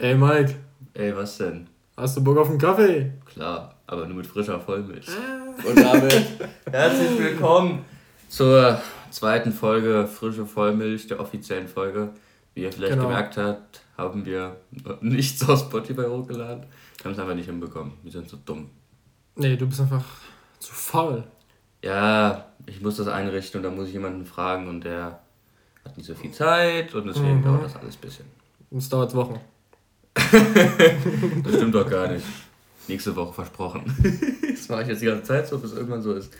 Ey Mike. Ey, was denn? Hast du Bock auf einen Kaffee? Klar, aber nur mit frischer Vollmilch. Und damit herzlich willkommen zur zweiten Folge Frische Vollmilch, der offiziellen Folge. Wie ihr vielleicht genau. gemerkt habt, haben wir nichts aus Spotify hochgeladen. Wir haben es einfach nicht hinbekommen. Wir sind so dumm. Nee, du bist einfach zu faul. Ja, ich muss das einrichten und da muss ich jemanden fragen und der hat nicht so viel Zeit und deswegen mhm. dauert das alles ein bisschen. Und es dauert Wochen. das stimmt doch gar nicht. Nächste Woche versprochen. das mache ich jetzt die ganze Zeit so, bis irgendwann so ist.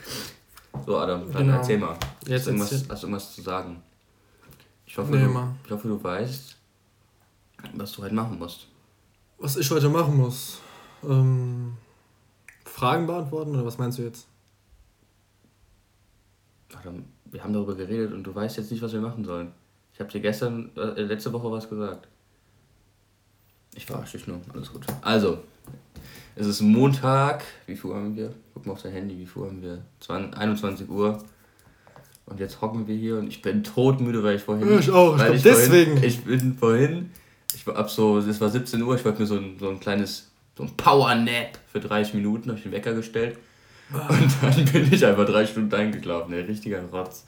So, Adam, dann genau. erzähl mal. Jetzt hast, du irgendwas, hast du irgendwas zu sagen? Ich hoffe, nee, du, ich hoffe, du weißt, was du heute machen musst. Was ich heute machen muss? Ähm, Fragen beantworten oder was meinst du jetzt? Adam, wir haben darüber geredet und du weißt jetzt nicht, was wir machen sollen. Ich habe dir gestern, äh, letzte Woche was gesagt. Ich verarsche dich nur, alles gut. Also, es ist Montag, wie viel haben wir? Guck mal auf dein Handy, wie viel haben wir? 20, 21 Uhr. Und jetzt hocken wir hier und ich bin todmüde, weil ich vorhin. Ich auch, ich, ich deswegen. Vorhin, ich bin vorhin, ich war ab so, es war 17 Uhr, ich wollte mir so ein, so ein kleines, so ein Power-Nap für 30 Minuten, habe ich den Wecker gestellt. Und dann bin ich einfach drei Stunden eingeschlafen, ey, richtiger Rotz.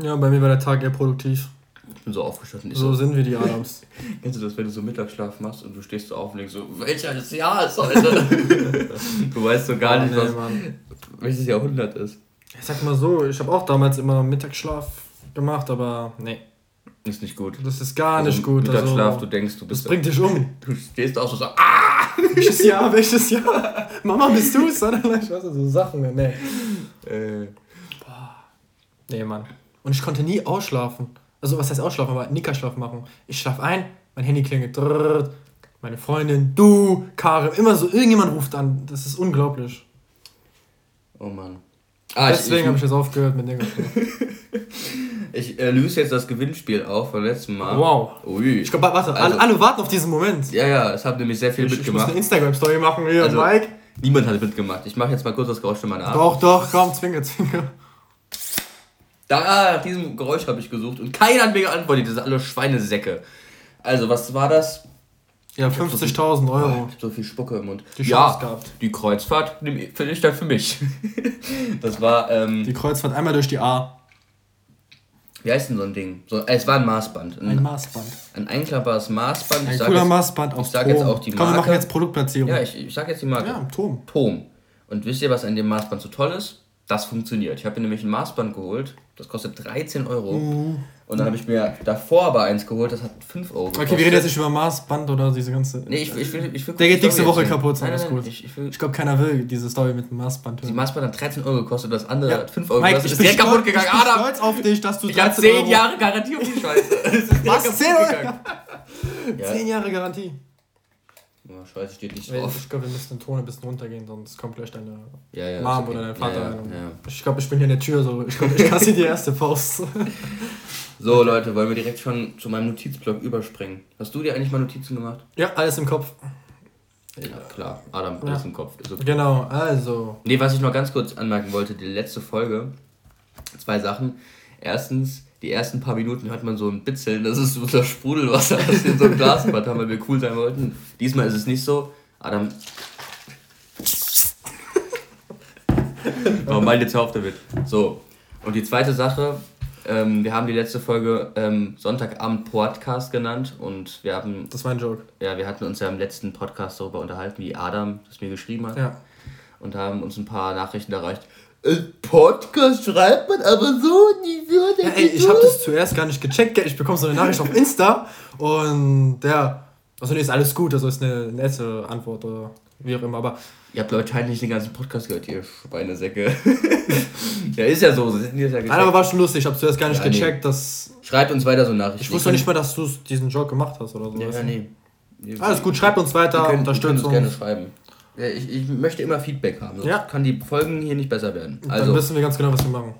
Ja, bei mir war der Tag eher produktiv. Ich bin so aufgestanden. So, so sind wir die Adams. Kennst du das, wenn du so Mittagsschlaf machst und du stehst so auf und denkst so, welches Jahr ist heute? du weißt so gar oh, nicht, nee, was, welches Jahrhundert ist. Ich sag mal so, ich habe auch damals immer Mittagsschlaf gemacht, aber nee. Ist nicht gut. Das ist gar also nicht gut. Mittagsschlaf, also, du denkst, du bist. Das bringt dich um. Du stehst auch so, so ah! Welches Jahr, welches Jahr? Mama, bist du es? Ich weiß so Sachen, nee. Äh. Boah. Nee, Mann. Und ich konnte nie ausschlafen. Also, was heißt ausschlafen, aber Nickerschlaf machen. Ich schlaf ein, mein Handy klingelt. Drrr, meine Freundin, du, Karim, immer so, irgendjemand ruft an. Das ist unglaublich. Oh Mann. Ah, Deswegen habe ich jetzt aufgehört mit Nickerschlaf. ich äh, löse jetzt das Gewinnspiel auf vom letzten Mal. Wow. Ui. Ich glaube, warte, also, alle, warten auf diesen Moment. Ja, ja, es haben nämlich sehr viel ich, mitgemacht. Ich muss eine Instagram-Story machen hier, also, Mike. Niemand hat mitgemacht. Ich mache jetzt mal kurz das Geräusch von meiner Art. Doch, doch, komm, zwinge, zwinge. Da, nach diesem Geräusch habe ich gesucht und keiner hat mir geantwortet. Das sind alle Schweinesäcke. Also, was war das? Ja, 50.000 Euro. Ich so viel Spucke im Mund. Die ja, gehabt. die Kreuzfahrt finde ich dann für mich. das war. Ähm, die Kreuzfahrt einmal durch die A. Wie heißt denn so ein Ding? So, es war ein Maßband. Ein, ein Maßband. Ein einklappbares Maßband. Ein cooler jetzt, Maßband aus Ich sag Tom. jetzt auch die Marke. Komm, wir machen jetzt Produktplatzierung. Ja, ich, ich sag jetzt die Marke. Ja, Tom. Tom. Und wisst ihr, was an dem Maßband so toll ist? Das funktioniert. Ich habe mir nämlich ein Maßband geholt. Das kostet 13 Euro. Mhm. Und dann habe ich mir davor aber eins geholt, das hat 5 Euro. Gekostet. Okay, wir reden jetzt nicht über Maßband oder diese ganze. Nee, ich, ich, will, ich will Der geht nächste Woche kaputt, nein, alles gut. Ich, ich, ich glaube, keiner will diese Story mit dem Maßband hören. Die Maßband hat 13 Euro gekostet, das andere ja. hat 5 Euro gekostet. Ich bin ist kaputt gegangen. Ich bin stolz auf dich, dass du Ich habe 10 Euro. Jahre Garantie auf die Scheiße. Was? 10 Euro? 10 Jahre Garantie. Ja, Scheiße steht nicht drauf. Ich glaube, wir müssen den Ton ein bisschen runtergehen, sonst kommt gleich deine ja, ja, Mom okay. oder dein Vater. Ja, ich glaube, ich bin hier in der Tür, so. ich glaube, ich kassiere die erste Faust. so, Leute, wollen wir direkt schon zu meinem Notizblock überspringen. Hast du dir eigentlich mal Notizen gemacht? Ja, alles im Kopf. Ja, klar. Adam, alles im Kopf. Okay. Genau, also. Nee, was ich noch ganz kurz anmerken wollte, die letzte Folge, zwei Sachen. Erstens, die ersten paar Minuten hört man so ein Bitzeln, das ist so das Sprudelwasser, das wir in so einem Glasbad haben, weil wir cool sein wollten. Diesmal ist es nicht so. Adam. Aber mal jetzt auf damit. So. Und die zweite Sache, ähm, wir haben die letzte Folge ähm, Sonntagabend Podcast genannt und wir haben. Das war ein Joke. Ja, wir hatten uns ja im letzten Podcast darüber unterhalten, wie Adam das mir geschrieben hat. Ja. Und haben uns ein paar Nachrichten erreicht. Podcast schreibt man aber so nie würde. Ja, ey, ich habe das zuerst gar nicht gecheckt. Ich bekomme so eine Nachricht auf Insta und der. Also, nee, ist alles gut. Also, ist eine nette Antwort oder wie auch immer. Aber. Ihr habt wahrscheinlich den ganzen Podcast gehört, ihr Schweinesäcke. ja, ist ja so. so sind ja Nein, aber war schon lustig. Ich habe zuerst gar nicht ja, gecheckt, nee. dass. Schreibt uns weiter so Nachrichten. Ich wusste nicht mal, dass du diesen Joke gemacht hast oder so. Ja, ja nee. Alles gut, schreibt uns weiter, unterstützt uns. gerne schreiben. Ich, ich möchte immer Feedback haben. Sonst ja. kann die Folgen hier nicht besser werden. Also, Dann wissen wir ganz genau, was wir machen.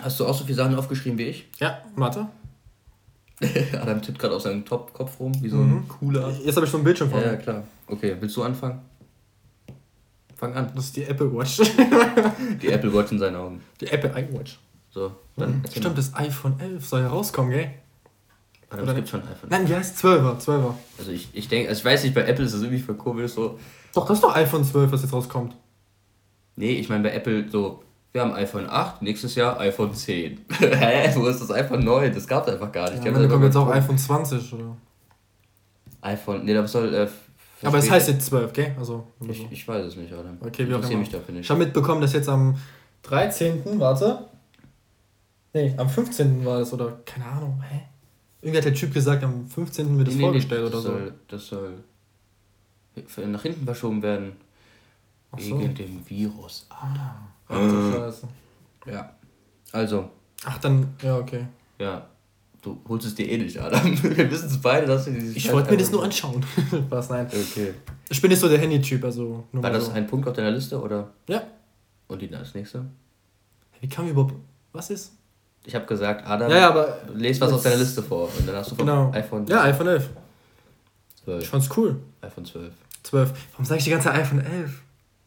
Hast du auch so viele Sachen aufgeschrieben wie ich? Ja, warte. Adam tippt gerade auf seinem Top Kopf rum, wie so mhm. ein cooler. Jetzt habe ich schon ein Bildschirm vor mir. Ja, klar. Okay, willst du anfangen? Fang an. Das ist die Apple Watch. die Apple Watch in seinen Augen. Die Apple iWatch. So, dann. Mhm. Stimmt, das iPhone 11 soll ja rauskommen, gell? Aber es gibt schon iPhone. Nein, wie heißt 12er? 12er. Also ich, ich denke, also ich weiß nicht, bei Apple ist das irgendwie komisch so. Doch, das ist doch iPhone 12, was jetzt rauskommt. Nee, ich meine bei Apple so, wir haben iPhone 8, nächstes Jahr iPhone 10. Hä? Wo ist das iPhone 9? Das gab es einfach gar nicht. Ja, dann kommt jetzt auch iPhone 20, oder? iPhone, nee, das soll. Äh, aber es heißt jetzt 12, gell? Also, ich, ich weiß es nicht, Adam. Okay, wie auch immer. Mich dafür nicht. Ich habe mitbekommen, dass jetzt am 13. Warte. Nee, am 15. war das, oder keine Ahnung, hä? Irgendwie hat der Typ gesagt, am 15. wird es nee, vorgestellt nee, das oder soll, so. Das soll nach hinten verschoben werden. Ach wegen so. dem Virus. Ah. Ach du Scheiße. Ja. Also. Ach, dann, ja, okay. Ja. Du holst es dir eh nicht, Adam. Wir wissen es beide, dass du dieses. Ich wollte mir das nur anschauen. Was, nein. Okay. Ich bin nicht so der Handy-Typ, also. War das so. ein Punkt auf deiner Liste, oder? Ja. Und die das nächste? Wie kam überhaupt. Was ist? Ich habe gesagt, Adam, ja, ja, aber lest was auf deiner Liste vor. Und dann hast du genau. iPhone. Ja, iPhone 11. 12. Ich fand's cool. iPhone 12. 12. Warum sage ich die ganze Zeit iPhone 11?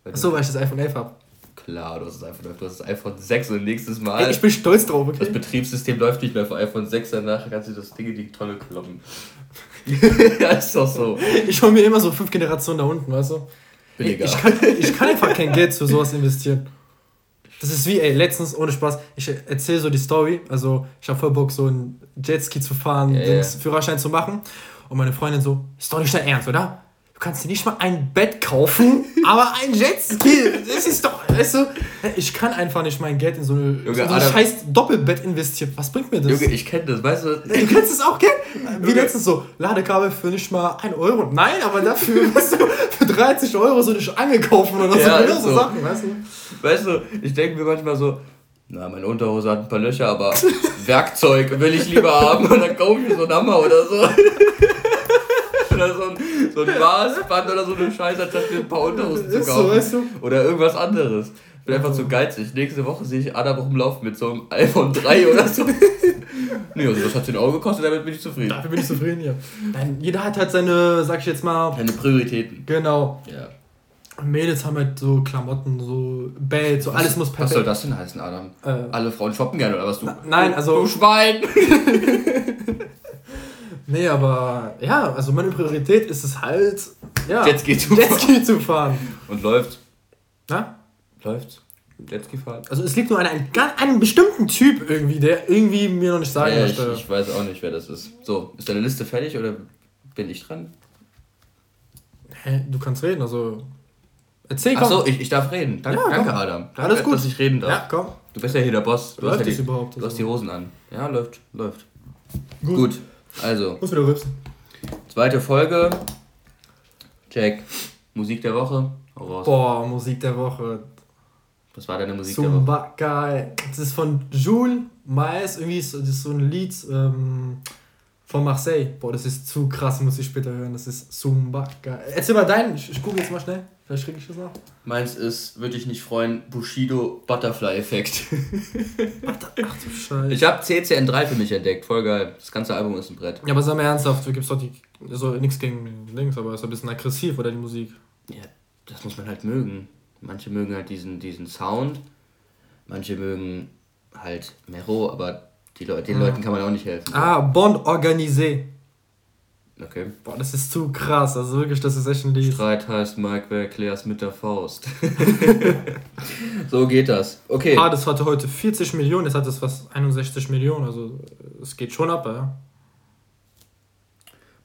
Achso, weil ich das iPhone 11 habe. Klar, du hast das iPhone 11, du hast das iPhone 6 und nächstes Mal. Ey, ich bin stolz drauf, okay? Das Betriebssystem läuft nicht mehr für iPhone 6, danach kannst du das Ding in die Tonne kloppen. ja, ist doch so. Ich hole mir immer so fünf Generationen da unten, weißt du? Billiger. Ich kann, ich kann einfach kein Geld für sowas investieren. Das ist wie, ey, letztens, ohne Spaß, ich erzähle so die Story. Also, ich habe voll Bock, so einen Jetski zu fahren, yeah. Dings, Führerschein zu machen. Und meine Freundin so, ist doch nicht dein Ernst, oder? Du kannst dir nicht mal ein Bett kaufen, aber ein Jetski. Das ist doch, weißt du, ich kann einfach nicht mein Geld in so, eine, Junge, so ein scheiß Doppelbett investieren. Was bringt mir das? Junge, ich kenne das, weißt du? Du kennst es auch, gell? Wie Junge. letztens so, Ladekabel für nicht mal 1 Euro. Nein, aber dafür, weißt du, für 30 Euro so eine Stange kaufen oder so. Ja, so, Sachen, weißt du? Weißt du, ich denke mir manchmal so, na, meine Unterhose hat ein paar Löcher, aber Werkzeug will ich lieber haben und dann kaufe ich mir so einen Hammer oder so. Oder so ein, so ein Maßband oder so eine Scheiße, anstatt mir ein paar Unterhosen zu kaufen. So, weißt du? Oder irgendwas anderes. Ich bin einfach zu geizig. Nächste Woche sehe ich Adam rumlaufen mit so einem iPhone 3 oder so. nee, also das hat 10 Euro gekostet, damit bin ich zufrieden. Dafür bin ich zufrieden, ja. Nein, jeder hat halt seine, sag ich jetzt mal. Seine Prioritäten. Genau. Ja. Mädels haben halt so Klamotten, so Bells, so alles muss perfekt. Was soll das denn heißen, Adam? Äh, Alle Frauen shoppen gerne oder was du? nein, also. Du Schwein! nee, aber ja, also meine Priorität ist es halt, ja, Jetski zu, Jetski zu fahren. Und läuft. Na? Läuft. Jetski fahren. Also es liegt nur an einem, einem bestimmten Typ irgendwie, der irgendwie mir noch nicht sagen ja, möchte. Ich, ich weiß auch nicht, wer das ist. So, ist deine Liste fertig oder bin ich dran? Hä, du kannst reden, also Erzähl, komm. Achso, ich, ich darf reden. Danke, ja, danke Adam. Danke, Alles gut. dass ich reden darf. Ja, komm. Du bist ja hier der Boss. Du läuft hast ja die, überhaupt? Du hast die Hosen an. Ja, läuft, läuft. Gut. gut. Also. Muss wieder rübsen. Zweite Folge. Jack. Musik der Woche. Boah, Musik der Woche. Was war deine Musik Zumba, der Woche? geil. Das ist von Jules Mais. Irgendwie ist das so ein Lied. Ähm, von Marseille. Boah, das ist zu krass, muss ich später hören. Das ist Zumba. Geil. Erzähl mal deinen, ich, ich gucke jetzt mal schnell. Vielleicht kriege ich das noch. Meins ist, würde ich nicht freuen, Bushido Butterfly-Effekt. Ach du Scheiße. Ich habe CCN3 für mich entdeckt, voll geil. Das ganze Album ist ein Brett. Ja, aber sag mal ernsthaft, du gibst doch die. Also nichts gegen Links, aber ist ein bisschen aggressiv, oder die Musik? Ja, das muss man halt mögen. Manche mögen halt diesen, diesen Sound, manche mögen halt Mero, aber die Leute, den ah. Leuten kann man auch nicht helfen. Ah, Bond Organisé. Okay. Boah, das ist zu krass. Also wirklich, das ist echt ein Lied. Streit heißt Mike, wer erklär's mit der Faust. so geht das. Okay. Ah, das hatte heute 40 Millionen, jetzt hat es fast 61 Millionen. Also es geht schon ab, ja.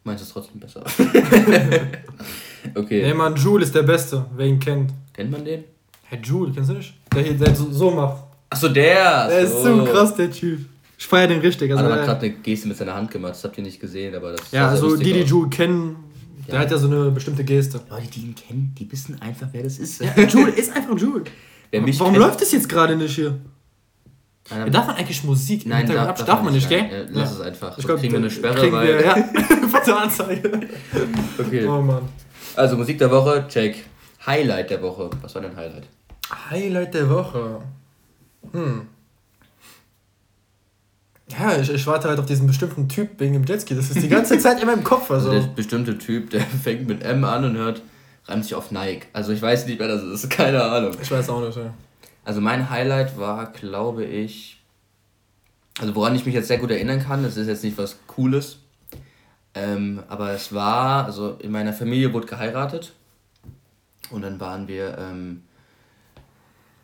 Meinst du es trotzdem besser? okay. Nee, man, Jules ist der Beste, wer ihn kennt. Kennt man den? Herr Jules, kennst du nicht? Der hier, der so, so macht. Achso, der! Der ist so krass, der Typ. Ich feiere den richtig. Also, er hat gerade eine Geste mit seiner Hand gemacht, das habt ihr nicht gesehen, aber das Ja, also die, die Jules kennen, der ja. hat ja so eine bestimmte Geste. Leute, die ihn kennen, die wissen einfach, wer das ist. Ja, Jules ist einfach Jules. Warum läuft das jetzt gerade nicht hier? Nein, darf man eigentlich Musik Nein, darf, darf, darf man nicht, gell? Ja, lass ja. es einfach. Ich glaub, kriegen wir eine Sperre, kriegen weil... Wir, ja, Fotoanzeige. okay. Oh Mann. Also, Musik der Woche, check. Highlight der Woche. Was war dein Highlight? Highlight der Woche? Hm. Ja, ich, ich warte halt auf diesen bestimmten Typ wegen dem Jetski. Das ist die ganze Zeit in meinem Kopf. Also. also der bestimmte Typ, der fängt mit M an und hört, reimt sich auf Nike. Also ich weiß nicht, wer das ist. Keine Ahnung. Ich weiß auch nicht, ja. Also mein Highlight war, glaube ich, also woran ich mich jetzt sehr gut erinnern kann, das ist jetzt nicht was Cooles, Ähm, aber es war, also in meiner Familie wurde geheiratet. Und dann waren wir ähm,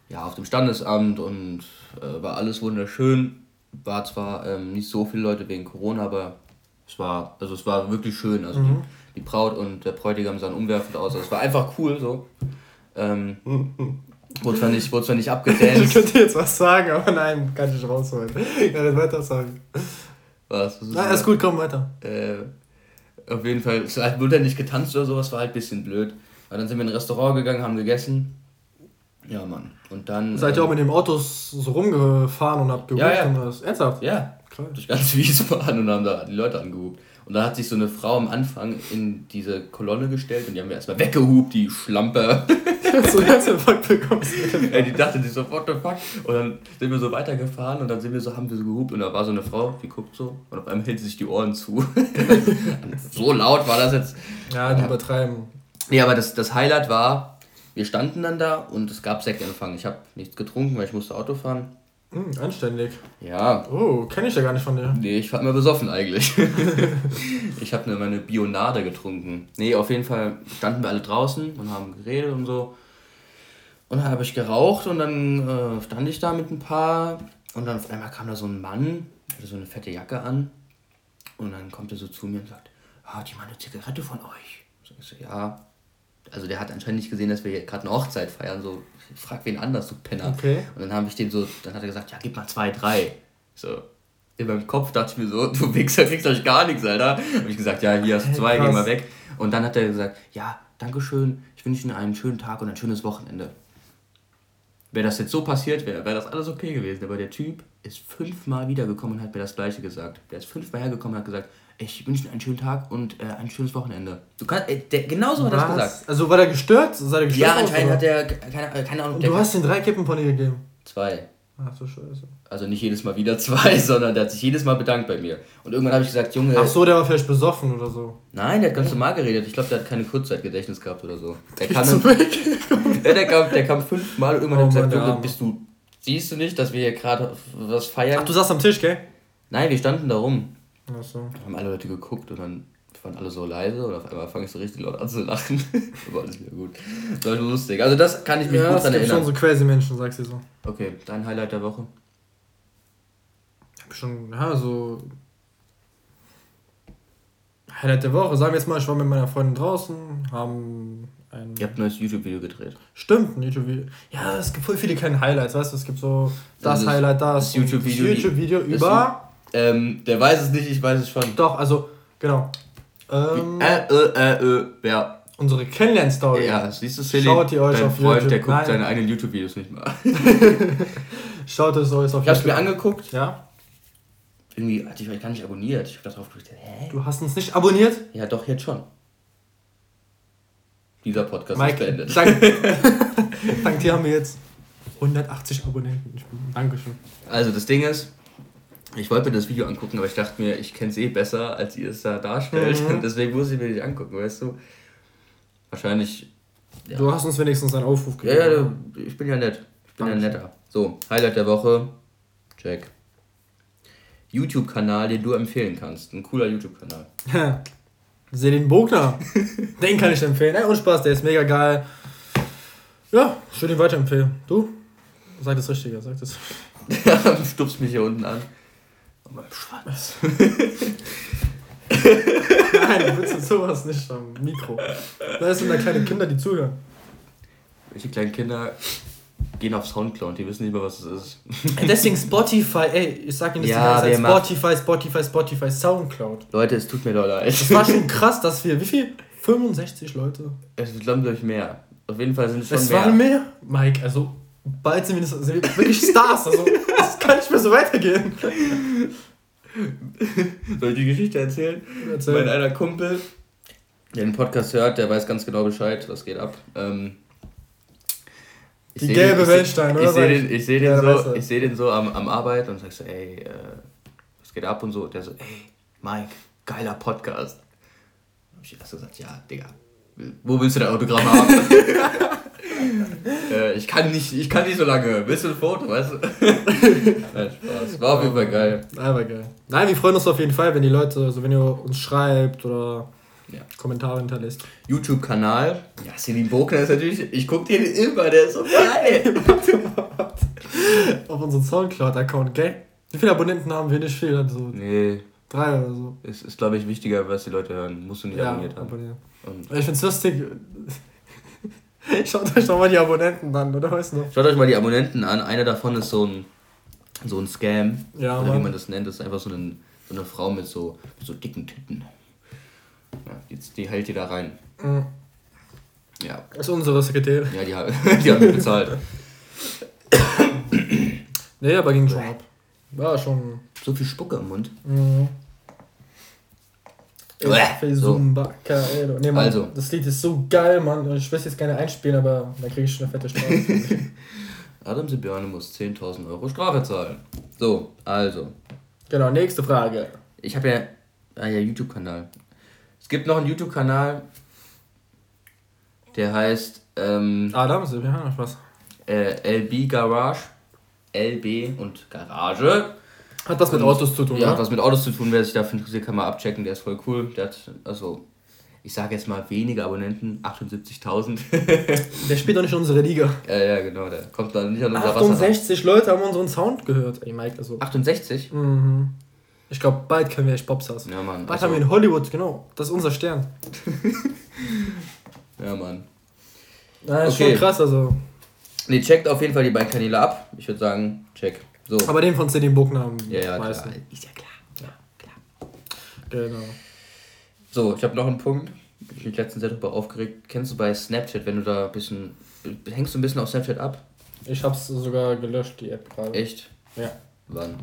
ja, auf dem Standesamt und äh, war alles wunderschön. War zwar ähm, nicht so viele Leute wegen Corona, aber es war, also es war wirklich schön. Also mhm. die, die Braut und der Bräutigam sahen umwerfend aus. Also es war einfach cool so. Ähm, wurde zwar nicht, wurde zwar nicht abgedanced. Ich könnte jetzt was sagen, aber nein, kann ich nicht rausholen. Ich kann nicht weiter sagen. Was? was Na, alles gut, komm weiter. Äh, auf jeden Fall, es halt, wurde ja nicht getanzt oder sowas, war halt ein bisschen blöd. Aber dann sind wir in ein Restaurant gegangen, haben gegessen. Ja, Mann. Und dann. Seid ihr ähm, auch mit den Autos so rumgefahren und habt gehupt ja, ja. und das? Ernsthaft? Ja. Klar. Durch ganz Wiesbaden und haben da die Leute angehupt. Und da hat sich so eine Frau am Anfang in diese Kolonne gestellt und die haben wir erstmal weggehupt, die Schlampe. so Herzinfarkt bekommen. Ey, die dachte sich so, what the fuck? Und dann sind wir so weitergefahren und dann sind wir so, haben wir so gehupt und da war so eine Frau, die guckt so und auf einmal hält sie sich die Ohren zu. so laut war das jetzt. Ja, die übertreiben. Nee, aber das, das Highlight war, wir standen dann da und es gab Sektempfang. Ich habe nichts getrunken, weil ich musste Auto fahren. Hm, anständig. Ja. Oh, kenne ich ja gar nicht von dir. Nee, ich war immer besoffen eigentlich. ich habe nur meine Bionade getrunken. Nee, auf jeden Fall standen wir alle draußen und haben geredet und so. Und dann habe ich geraucht und dann äh, stand ich da mit ein paar. Und dann auf einmal kam da so ein Mann, hatte so eine fette Jacke an. Und dann kommt er so zu mir und sagt, ah, die mal eine Zigarette von euch. So, ich so, ja, also der hat anscheinend nicht gesehen, dass wir hier gerade eine Hochzeit feiern. So, ich frag wen anders, du Penner. Okay. Und dann habe ich dem so, dann hat er gesagt, ja, gib mal zwei, drei. So. In meinem Kopf dachte ich mir so, du Wichser, kriegst euch gar nichts, Alter. Habe ich gesagt, ja, hier hast du zwei, geh mal weg. Und dann hat er gesagt, ja, Dankeschön, ich wünsche Ihnen einen schönen Tag und ein schönes Wochenende. Wäre das jetzt so passiert wäre, wäre das alles okay gewesen. Aber der Typ ist fünfmal wiedergekommen und hat mir das Gleiche gesagt. Der ist fünfmal hergekommen und hat gesagt, ich wünsche dir einen schönen Tag und äh, ein schönes Wochenende. Du kannst, äh, der, genauso hat er das gesagt. Also war der gestört? Sei der gestört ja, anscheinend hat er, keine, keine Ahnung. Und du hast den drei Kippen von ihr gegeben? Zwei. Ach so, scheiße. Also nicht jedes Mal wieder zwei, sondern der hat sich jedes Mal bedankt bei mir. Und irgendwann habe ich gesagt, Junge. Ach so, der war vielleicht besoffen oder so. Nein, der hat ganz normal geredet. Ich glaube, der hat keine Kurzzeitgedächtnis gehabt oder so. Der kam, dann, ja, der kam, der kam fünfmal und irgendwann oh, hat er gesagt, Junge, bist du, siehst du nicht, dass wir hier gerade was feiern? Ach, du saßt am Tisch, gell? Nein, wir standen da rum. Ach so. Haben alle Leute geguckt und dann waren alle so leise und auf einmal fange ich so richtig laut an zu lachen. war alles wieder gut. Das war lustig. Also das kann ich mich ja, gut daran erinnern. schon so crazy Menschen, sagst du so. Okay, dein Highlight der Woche? Hab schon, ja, so Highlight der Woche. Sagen wir jetzt mal, ich war mit meiner Freundin draußen, haben ein. Ihr habt ein neues YouTube-Video gedreht. Stimmt, ein YouTube-Video. Ja, es gibt voll viele kleine Highlights, weißt du? Es gibt so das, das Highlight, das. Das YouTube-Video YouTube über. Ähm, der weiß es nicht, ich weiß es schon. Doch, also, genau. Ähm, äh, äh, äh, äh, ja. Unsere Kennenlern-Story. Ja, siehst du, Silly, Schaut ihr euch auf Freund, YouTube. der guckt Nein. seine eigenen YouTube-Videos nicht mal. Schaut es euch auf ich hab's mir angeguckt. Ja. Irgendwie hatte ich euch gar nicht abonniert. Ich hab da drauf gedrückt, hä? Du hast uns nicht abonniert? Ja, doch, jetzt schon. Dieser Podcast Mike, ist beendet. Danke. dank dir haben wir jetzt 180 Abonnenten. Dankeschön. Also, das Ding ist, ich wollte mir das Video angucken, aber ich dachte mir, ich kenne es eh besser, als ihr es da darstellt. Mhm. Deswegen muss ich mir nicht angucken, weißt du? Wahrscheinlich. Ja. Du hast uns wenigstens einen Aufruf gegeben. Ja, ja, ich bin ja nett. Ich bin Dankeschön. ja netter. So, Highlight der Woche. Jack. YouTube-Kanal, den du empfehlen kannst. Ein cooler YouTube-Kanal. Selin Bogner. den kann ich empfehlen. Ey, und Spaß, der ist mega geil. Ja, ich würde ihn weiterempfehlen. Du? Sag das Richtige, sag das. Stupst mich hier unten an. Meinem Schwanz. Nein, du willst sowas nicht am Mikro. Da sind da kleine Kinder, die zuhören. Welche kleinen Kinder gehen auf Soundcloud, die wissen nicht mehr, was es ist. Deswegen Spotify, ey, ich sag Ihnen das ja, die ganze Zeit. Spotify, Spotify, Spotify, Soundcloud. Leute, es tut mir doch leid. Das war schon krass, dass wir, wie viel? 65 Leute? Es wird, glaube ich, mehr. Auf jeden Fall sind es schon es mehr. Es waren mehr? Mike, also bald sind wir, sind wir wirklich Stars. Also, das kann nicht mehr so weitergehen. Soll ich die Geschichte erzählen? Erzähl. Mein einer Kumpel, der den Podcast hört, der weiß ganz genau Bescheid, was geht ab. Ähm, die gelbe Weltstein, oder? Ich sehe den, ich seh den, ja, so, ich seh den so am, am Arbeit und sag so, ey, äh, was geht ab und so. Und der so, ey, Mike, geiler Podcast. Hab ich erst gesagt, ja, Digga, Wo willst du dein Autogramm haben? äh, ich, kann nicht, ich kann nicht so lange. Willst du ein Foto, weißt du? Nein, Spaß. War auf jeden Fall geil. Aber geil. Nein, wir freuen uns auf jeden Fall, wenn die Leute, also wenn ihr uns schreibt oder ja. Kommentare hinterlässt. YouTube-Kanal. Ja, Celine Bogner ist natürlich, ich gucke den immer, der ist so geil. auf unserem Soundcloud-Account, gell? Wie viele Abonnenten haben wir? Nicht viel, also. Nee. Drei oder so. Ist, ist glaube ich, wichtiger, was die Leute hören. Musst du nicht ja, abonniert haben. Abonnieren. Und ich find's lustig. Schaut euch doch mal die Abonnenten an, oder weißt du noch? Schaut euch mal die Abonnenten an. Einer davon ist so ein, so ein Scam. Ja, oder wie man das nennt. Das ist einfach so, ein, so eine Frau mit so, mit so dicken Titten. Ja, die, die hält die da rein. Mhm. Ja. Das ist unsere Sekretärin. Ja, die, die hat mich bezahlt. nee, aber ging schon ab. War schon. So viel Spucke im Mund. Mhm. So. Nee, Mann, also. Das Lied ist so geil, Mann. Ich will jetzt gerne einspielen, aber dann kriege ich schon eine fette Strafe. Adam Sibiane muss 10.000 Euro Strafe zahlen. So, also. Genau, nächste Frage. Ich habe ja, ah ja, YouTube-Kanal. Es gibt noch einen YouTube-Kanal, der heißt. Ähm, Adam Sibiane, was? Äh, LB Garage. LB und Garage. Hat was mit Autos zu tun, Ja, hat was mit Autos zu tun. Wer sich dafür interessiert, kann mal abchecken. Der ist voll cool. Der hat, also, ich sage jetzt mal wenige Abonnenten, 78.000. der spielt doch nicht in unsere Liga. Ja, ja, genau. Der kommt dann nicht an unser 68 Wasser Leute haben unseren Sound gehört. Ey, Mike, also. 68? Mhm. Ich glaube, bald können wir echt Popstars. Ja, Mann. Bald also, haben wir in Hollywood, genau. Das ist unser Stern. ja, Mann. Na, ist okay. schon krass, also. Ne, checkt auf jeden Fall die beiden Kanäle ab. Ich würde sagen, check. So. Aber den von Celine Buckner ja, ja, meisten. Klar. Ist ja klar. Ja, klar. Genau. So, ich habe noch einen Punkt. Ich mich letztens sehr darüber aufgeregt. Kennst du bei Snapchat, wenn du da ein bisschen. Hängst du ein bisschen auf Snapchat ab? Ich hab's sogar gelöscht, die App gerade. Echt? Ja. Wann?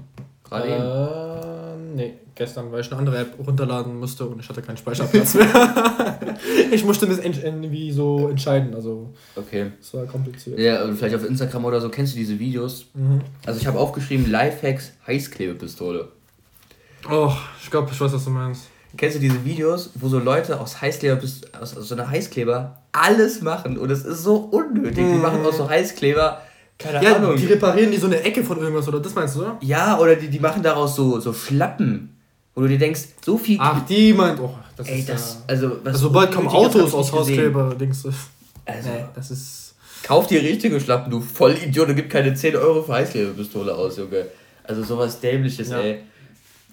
Gerade äh, eben? Nee, gestern, weil ich eine andere App runterladen musste und ich hatte keinen Speicherplatz mehr. ich musste das irgendwie so entscheiden, also. Okay. Das war kompliziert. Ja, vielleicht auf Instagram oder so, kennst du diese Videos? Mhm. Also ich habe aufgeschrieben, Lifehacks Heißklebepistole. Oh, ich glaube, ich weiß, was du meinst. Kennst du diese Videos, wo so Leute aus Heißkleber, aus so einer Heißkleber alles machen und es ist so unnötig. Mhm. Die machen aus so Heißkleber keine ja, Ahnung. Die reparieren die so eine Ecke von irgendwas, oder? Das meinst du, oder? Ja, oder die, die machen daraus so, so Schlappen. Wo du dir denkst, so viel. Ach, die meint. Oh, das Ey, ist das. Ja, also, was also sobald kommen Autos aus Hauskleber, denkst du. Also, nee, das ist. Kauf dir richtige Schlappen, du Vollidiot. Du gibst keine 10 Euro für Heißklebepistole aus, Junge. Also sowas Dämliches, ja. ey.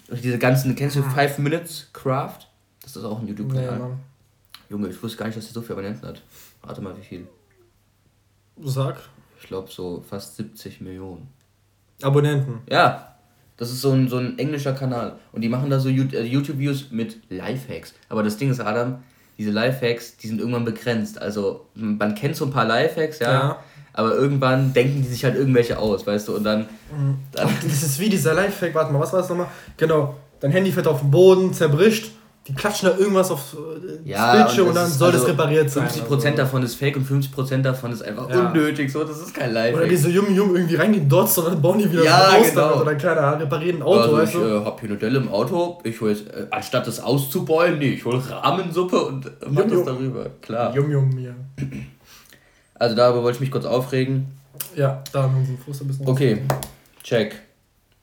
Und diese ganzen, kennst du 5 Minutes Craft? Das ist auch ein YouTube-Kanal. Nee, Junge, ich wusste gar nicht, dass der so viele Abonnenten hat. Warte mal, wie viel. Sag ich glaube, so fast 70 Millionen. Abonnenten? Ja. Das ist so ein, so ein englischer Kanal. Und die machen da so äh, YouTube-Views mit Lifehacks. Aber das Ding ist, Adam, diese Lifehacks, die sind irgendwann begrenzt. Also, man kennt so ein paar Lifehacks, ja. ja. Aber irgendwann denken die sich halt irgendwelche aus, weißt du, und dann. Mhm. dann das ist wie dieser Lifehack, warte mal, was war das nochmal? Genau, dein Handy fällt auf den Boden, zerbricht die klatschen da irgendwas auf äh, ja, Bildschirm und, und dann soll also das repariert sein. 50% also. davon ist fake und 50% davon ist einfach ja. unnötig. So, das ist kein Live. Oder diese jungen Jungen irgendwie reingehen dort und dann bauen die wieder ja, so aus genau. oder keine reparieren ein Auto. Also weißt ich du? äh, hab hier eine Delle im Auto. Ich hol jetzt, äh, anstatt das auszubeuen, nee, ich hol Rahmensuppe und äh, mach das darüber. Klar. Jum Jum, ja. Also darüber wollte ich mich kurz aufregen. Ja, da haben wir unseren Fuß ein bisschen Okay, check.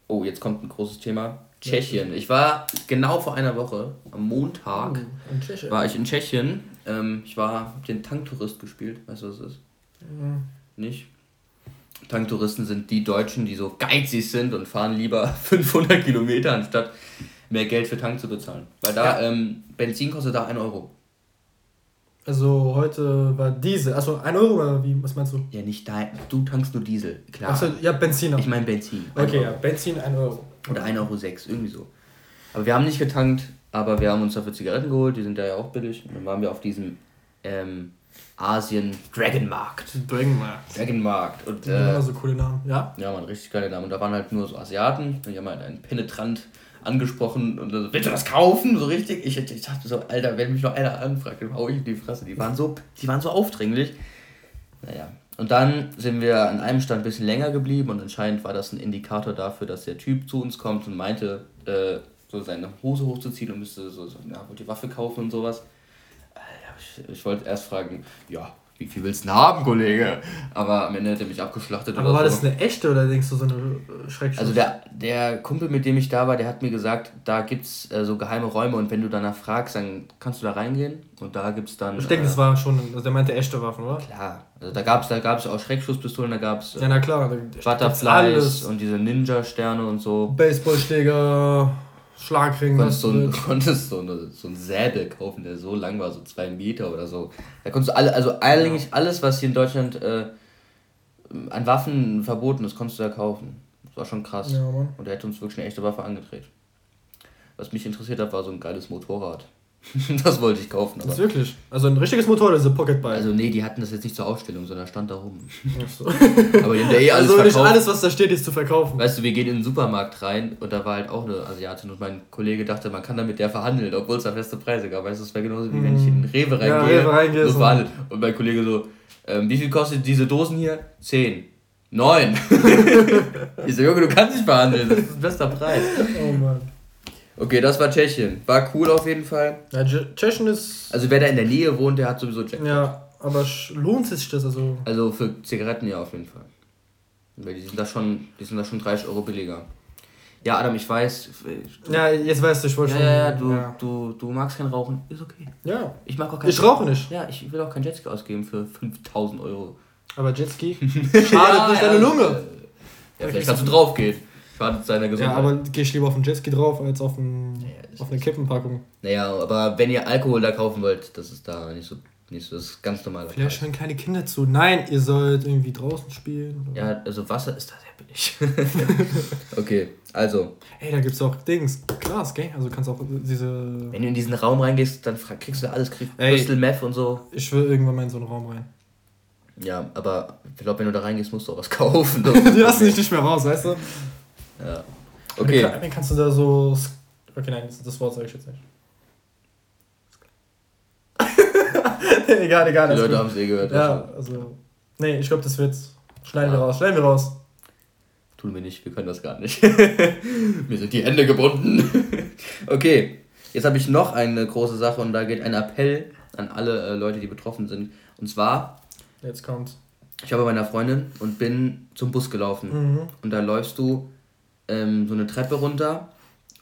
Oh, jetzt kommt ein großes Thema. Tschechien. Ich war genau vor einer Woche, am Montag, oh, war ich in Tschechien. Ähm, ich war, den Tanktourist gespielt. Weißt du, was das ist? Mhm. Nicht? Tanktouristen sind die Deutschen, die so geizig sind und fahren lieber 500 Kilometer, anstatt mehr Geld für Tank zu bezahlen. Weil da ja. ähm, Benzin kostet da 1 Euro. Also heute war Diesel. Also 1 Euro oder wie? Was meinst du? Ja, nicht da. Du tankst nur Diesel, klar. Achso, ja, Benzin. Ich meine Benzin. Okay, Euro. ja, Benzin 1 Euro. Oder 1,06 Euro, irgendwie so. Aber wir haben nicht getankt, aber wir haben uns dafür Zigaretten geholt, die sind da ja auch billig. Und dann waren wir auf diesem ähm, Asien Dragon Markt. Dragon Markt. Dragon Markt. Und, äh, ja, so coole Namen, ja? Ja, man, richtig geile Namen. Und da waren halt nur so Asiaten. Und die haben halt einen penetrant angesprochen und so, willst du das kaufen? So richtig. Ich, ich dachte so, Alter, wenn mich noch einer anfragt, dann hau ich in die Fresse. Die waren so, die waren so aufdringlich. Naja, und dann sind wir an einem Stand ein bisschen länger geblieben und anscheinend war das ein Indikator dafür, dass der Typ zu uns kommt und meinte, äh, so seine Hose hochzuziehen und müsste so, so ja, wollt ihr Waffe kaufen und sowas. Alter, ich, ich wollte erst fragen, ja, wie viel willst du denn haben, Kollege? Aber am Ende hat er mich abgeschlachtet. Aber war so. das eine echte oder denkst du so eine Schreckschuss? Also der, der Kumpel, mit dem ich da war, der hat mir gesagt, da gibt es äh, so geheime Räume und wenn du danach fragst, dann kannst du da reingehen und da gibt es dann... Ich denke, äh, das war schon, also der meinte echte Waffen, oder? Klar, also da gab es da gab's auch Schreckschusspistolen, da gab es... Äh, ja, na klar. Butterflies und diese Ninja-Sterne und so. Baseballschläger... Schlagring. Du konntest, so ein, konntest so, eine, so ein Säbel kaufen, der so lang war, so zwei Meter oder so. Da konntest du alle, also eigentlich alles, was hier in Deutschland äh, an Waffen verboten ist, konntest du da kaufen. Das war schon krass. Ja. Und er hätte uns wirklich eine echte Waffe angedreht. Was mich interessiert hat, war so ein geiles Motorrad. das wollte ich kaufen. Aber. Das ist wirklich? Also ein richtiges Motorrad oder so Pocketbike? Also nee, die hatten das jetzt nicht zur Ausstellung, sondern stand da rum. Ach so. aber die haben da eh alles Also nicht alles, was da steht, ist zu verkaufen. Weißt du, wir gehen in den Supermarkt rein und da war halt auch eine Asiatin und mein Kollege dachte, man kann da mit der verhandeln, obwohl es da feste Preise gab. Weißt du, es wäre genauso wie wenn ich in den Rewe reingehe. Ja, Rewe reingehe so verhandelt. Und mein Kollege so, ähm, wie viel kostet diese Dosen hier? Zehn. Neun. ich so, Junge, du kannst nicht verhandeln, das ist ein bester Preis. Oh Mann. Okay, das war Tschechien. War cool auf jeden Fall. Ja, Tschechien ist. Also wer da in der Nähe wohnt, der hat sowieso Jackpot. Ja, aber lohnt sich das also? Also für Zigaretten ja auf jeden Fall. Weil die sind da schon, die sind da schon 30 Euro billiger. Ja, Adam, ich weiß. Du, ja, jetzt weißt du, ich wollte ja, schon. Ja, du, ja. Du, du magst kein Rauchen, ist okay. Ja. Ich mag auch kein Ich rauche nicht. Ja, ich will auch kein Jetski ausgeben für 5000 Euro. Aber Jetski schadet ja, nicht deine Lunge. Ja, vielleicht kannst du draufgehen schadet seiner Gesundheit. Ja, aber gehe ich lieber auf den Jetski drauf als auf, ein, naja, auf eine Kippenpackung. Naja, aber wenn ihr Alkohol da kaufen wollt, das ist da nicht so, nicht so das ist ganz normal. Vielleicht hören keine Kinder zu. Nein, ihr sollt irgendwie draußen spielen. Oder? Ja, also Wasser ist da sehr billig. okay, also. Ey, da gibt es auch Dings, Glas, gell? Also kannst auch diese. Wenn du in diesen Raum reingehst, dann kriegst du alles, kriegst Crystal Meth und so. Ich will irgendwann mal in so einen Raum rein. Ja, aber ich glaube, wenn du da reingehst, musst du auch was kaufen. Die lassen dich nicht mehr raus, weißt du? Ja. Okay. Wie kannst du da so. Okay, nein, das Wort sage ich jetzt nicht. egal, egal. Die Leute haben es eh gehört. Ja, also. Nee, ich glaube, das wird. Schneiden ja. wir raus, schneiden wir raus. Tun wir nicht, wir können das gar nicht. Mir sind die Hände gebunden. okay, jetzt habe ich noch eine große Sache und da geht ein Appell an alle äh, Leute, die betroffen sind. Und zwar. Jetzt kommt's. Ich war bei meiner Freundin und bin zum Bus gelaufen. Mhm. Und da läufst du ähm, so eine Treppe runter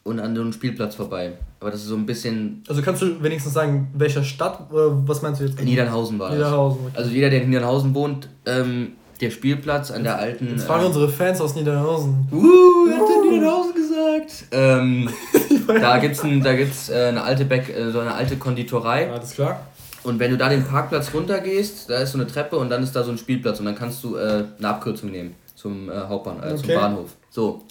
und an so einem Spielplatz vorbei. Aber das ist so ein bisschen. Also kannst du wenigstens sagen, welcher Stadt, oder was meinst du jetzt? Niedernhausen war Niedernhausen, okay. Also jeder, der in Niedernhausen wohnt, ähm, der Spielplatz an jetzt, der alten. Jetzt fragen äh, unsere Fans aus Niedernhausen. Uh, hat uh. Niedernhausen gesagt? Ähm, da gibt's, ein, da gibt's äh, eine alte Bäck, äh, so eine alte Konditorei. Alles klar. Und wenn du da den Parkplatz runtergehst, da ist so eine Treppe und dann ist da so ein Spielplatz und dann kannst du äh, eine Abkürzung nehmen zum äh, Hauptbahnhof, äh, okay. zum Bahnhof. So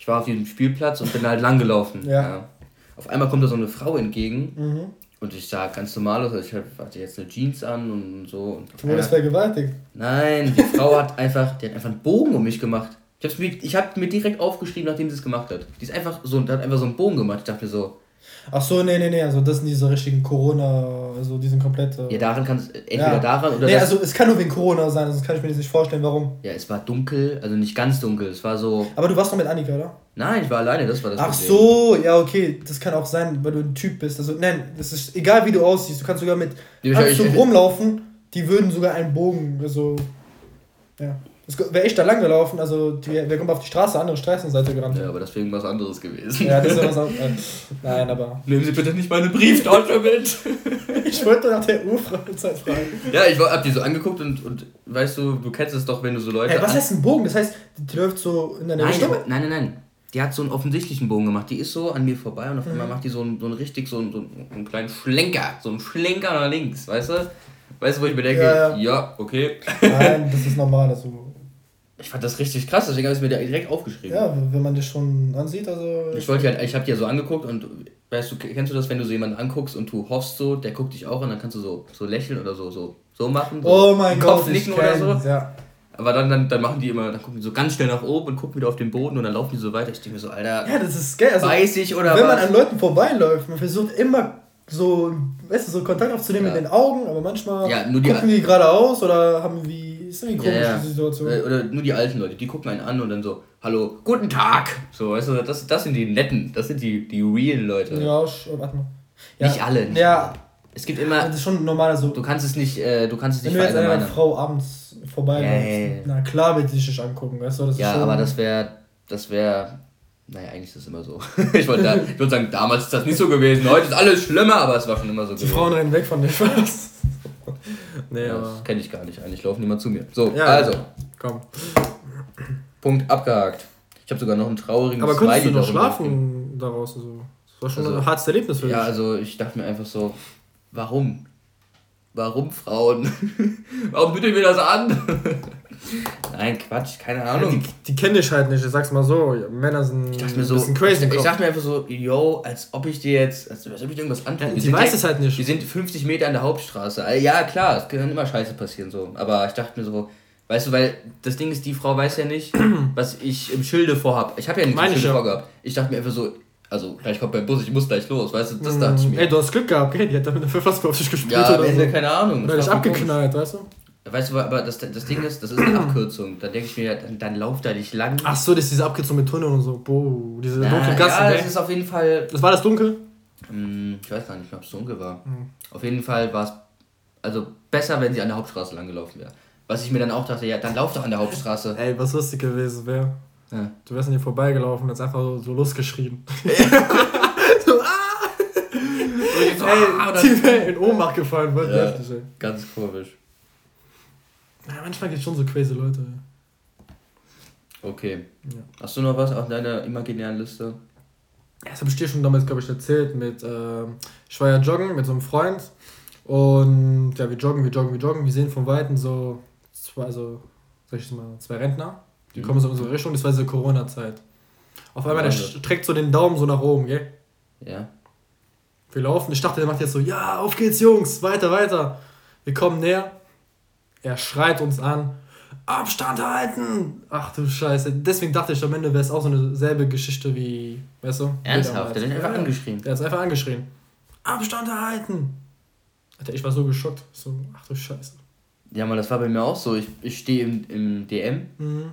ich war auf diesem Spielplatz und bin halt lang gelaufen. Ja. ja. Auf einmal kommt da so eine Frau entgegen mhm. und ich sah ganz normal aus, also ich hatte jetzt eine Jeans an und so. Und du wurdest vergewaltigt? Nein, die Frau hat einfach, die hat einfach einen Bogen um mich gemacht. Ich habe mir, hab mir direkt aufgeschrieben, nachdem sie es gemacht hat. Die ist einfach so, hat einfach so einen Bogen gemacht. Ich dachte mir so, Ach so, nee, nee, nee, also das sind diese richtigen Corona, also die sind komplett. Äh, ja, daran kann es, entweder ja. daran oder. Nee, also es kann nur wegen Corona sein, also das kann ich mir nicht vorstellen, warum. Ja, es war dunkel, also nicht ganz dunkel, es war so. Aber du warst doch mit Annika, oder? Nein, ich war alleine, das war das Ach Problem. so, ja, okay, das kann auch sein, weil du ein Typ bist. Also, nein, das ist egal, wie du aussiehst, du kannst sogar mit Anzug rumlaufen, die würden sogar einen Bogen, also. Ja. Das wäre echt da lang gelaufen, also die, wir kommen auf die Straße, andere Straßenseite gerannt. Ja, aber das wäre was anderes gewesen. Ja, das wäre was anderes. Äh, nein, aber. Nehmen Sie bitte nicht meine Brieftasche mit! ich wollte nach der Urfreizeit fragen. Ja, ich hab die so angeguckt und, und weißt du, du kennst es doch, wenn du so Leute. Hey, was heißt ein Bogen? Das heißt, die läuft so in deine nein, Richtung? Nein, nein, nein. Die hat so einen offensichtlichen Bogen gemacht. Die ist so an mir vorbei und auf einmal mhm. macht die so einen, so einen richtig, so einen, so einen kleinen Schlenker. So einen Schlenker nach links, weißt du? Weißt du, wo ich mir denke, ja, ja. ja okay. Nein, das ist normal, also ich fand das richtig krass, deswegen habe ich es mir direkt aufgeschrieben. Ja, wenn man das schon ansieht, also. Ich wollte halt, ich habe dir so angeguckt und weißt du, kennst du das, wenn du so jemanden anguckst und du hoffst so, der guckt dich auch an, dann kannst du so, so lächeln oder so, so, so machen. So oh mein Gott, Kopf nicken oder so. Ja. Aber dann, dann, dann machen die immer, dann gucken die so ganz schnell nach oben und gucken wieder auf den Boden und dann laufen die so weiter. Ich denke mir so, Alter. Ja, das ist geil. Also, weiß ich oder Wenn was? man an Leuten vorbeiläuft, man versucht immer so, weißt du, so Kontakt aufzunehmen ja. mit den Augen, aber manchmal ja, die gucken die geradeaus oder haben wie ist irgendwie komisch, ja, ja. Situation. Äh, oder nur die alten Leute, die gucken einen an und dann so, hallo, guten Tag. So, weißt du, das, das sind die netten, das sind die, die realen Leute. Ja, warte mal. Ja. Nicht alle. Nicht ja. es gibt immer. Das ist schon normal so. Du kannst es nicht, äh, du kannst es nicht Wenn du jetzt eine Frau abends vorbei ja. na klar wird sie dich angucken, weißt du? Das ja, aber das wäre, das wäre, naja, eigentlich ist das immer so. ich wollte da, ich würd sagen, damals ist das nicht so gewesen. Heute ist alles schlimmer, aber es war schon immer so Die gewesen. Frauen rennen weg von dir, was? Nee, ja, Das kenne ich gar nicht eigentlich, laufen immer zu mir. So, also. Komm. Punkt abgehakt. Ich habe sogar noch einen traurigen Aber könntest du noch schlafen daraus? Also, das war schon also, ein hartes Erlebnis für dich. Ja, also ich dachte mir einfach so, warum? Warum Frauen? warum bitte mir das an? Nein, Quatsch, keine Ahnung. Ja, die, die kenne ich halt nicht, ich sag's mal so. Männer sind ich mir so, ein bisschen crazy. Ich, ich dachte mir einfach so, yo, als ob ich dir jetzt, als, als ob ich dir irgendwas antue. Ja, die weiß es halt nicht. Wir sind 50 Meter an der Hauptstraße. Ja, klar, es kann immer Scheiße passieren, so. Aber ich dachte mir so, weißt du, weil das Ding ist, die Frau weiß ja nicht, was ich im Schilde vorhab. Ich habe ja nicht Meine Schilde vorgehabt. Ich dachte mir einfach so, also gleich kommt mein Bus, ich muss gleich los, weißt du, das dachte ich mir. Ey, du hast Glück gehabt, okay? Die hat damit eine Pfefferspray auf dich gespielt ja, oder so. keine Ahnung. Oder dich abgeknallt, weißt du? Weißt du, aber das, das Ding ist, das ist eine Abkürzung. Da denke ich mir, dann, dann lauf da nicht lang. Ach so, das ist diese Abkürzung mit Tunnel und so. Boah, diese Na, dunkle Gasse. Ja, das ist auf jeden Fall. Das war das dunkel? Hm, ich weiß gar nicht, ob es dunkel war. Mhm. Auf jeden Fall war es also besser, wenn sie an der Hauptstraße lang gelaufen wäre. Was ich mir dann auch dachte, ja, dann lauf doch an der Hauptstraße. Ey, was lustig gewesen wäre. Ja. Du wärst an dir vorbeigelaufen und hast einfach so, so losgeschrien. so, ah! So, ey, ah, die wäre in Ohnmacht gefallen, ja. Ganz komisch. Ja, manchmal gibt es schon so crazy Leute. Okay. Ja. Hast du noch was auf deiner imaginären Liste? Ja, das habe ich dir schon damals, glaube ich, erzählt. Mit, äh, ich war ja joggen mit so einem Freund. Und ja, wir joggen, wir joggen, wir joggen. Wir sehen von Weitem so zwei, also, sag ich mal, zwei Rentner. Die mhm. kommen so in unsere Richtung. Das war diese Corona-Zeit. Auf einmal, der streckt so den Daumen so nach oben, gell? Ja. Wir laufen. Ich dachte, der macht jetzt so, ja, auf geht's, Jungs, weiter, weiter. Wir kommen näher. Er schreit uns an. Abstand halten! Ach du Scheiße. Deswegen dachte ich, am Ende wäre es auch so eine selbe Geschichte wie, weißt du? Ernsthaft? Der hat einfach angeschrien. Der hat einfach angeschrien. Abstand halten! Alter, ich war so geschockt. So, ach du Scheiße. Ja, man, das war bei mir auch so. Ich, ich stehe im, im DM mhm.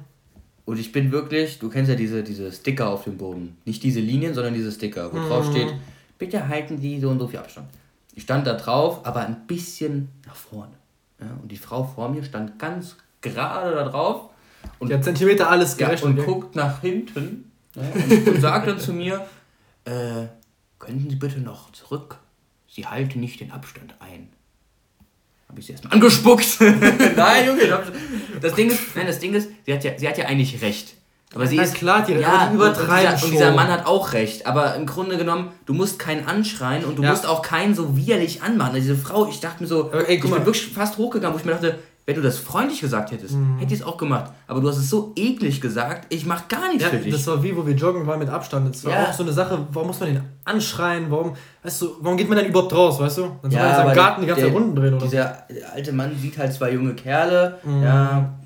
und ich bin wirklich, du kennst ja diese, diese Sticker auf dem Boden. Nicht diese Linien, sondern diese Sticker, wo mhm. drauf steht, bitte halten Sie so und so viel Abstand. Ich stand da drauf, aber ein bisschen nach vorne. Ja, und die Frau vor mir stand ganz gerade da drauf. Und ja, Zentimeter alles gerechnet. Ja, und guckt nach hinten ja, und, und sagt dann zu mir, äh, könnten Sie bitte noch zurück? Sie halten nicht den Abstand ein. Habe ich sie erstmal angespuckt. nein, Junge. Das Ding ist, nein, das Ding ist, sie hat ja, sie hat ja eigentlich recht. Aber sie ist klar, die ja, übertreiben. Und dieser, und dieser Mann hat auch recht. Aber im Grunde genommen, du musst keinen anschreien und du ja. musst auch keinen so widerlich anmachen. Also diese Frau, ich dachte mir so, ey, ich bin wirklich fast hochgegangen, wo ich mir dachte, wenn du das freundlich gesagt hättest, mhm. hätte ich es auch gemacht. Aber du hast es so eklig gesagt, ich mach gar nichts ja, für dich. Das war wie, wo wir joggen waren mit Abstand. Das war ja. auch so eine Sache, warum muss man den anschreien? Warum, weißt du, warum geht man denn überhaupt raus, weißt du? Dann soll ja, man im Garten die ganze Zeit Runden drehen oder Dieser alte Mann sieht halt zwei junge Kerle, mhm. ja,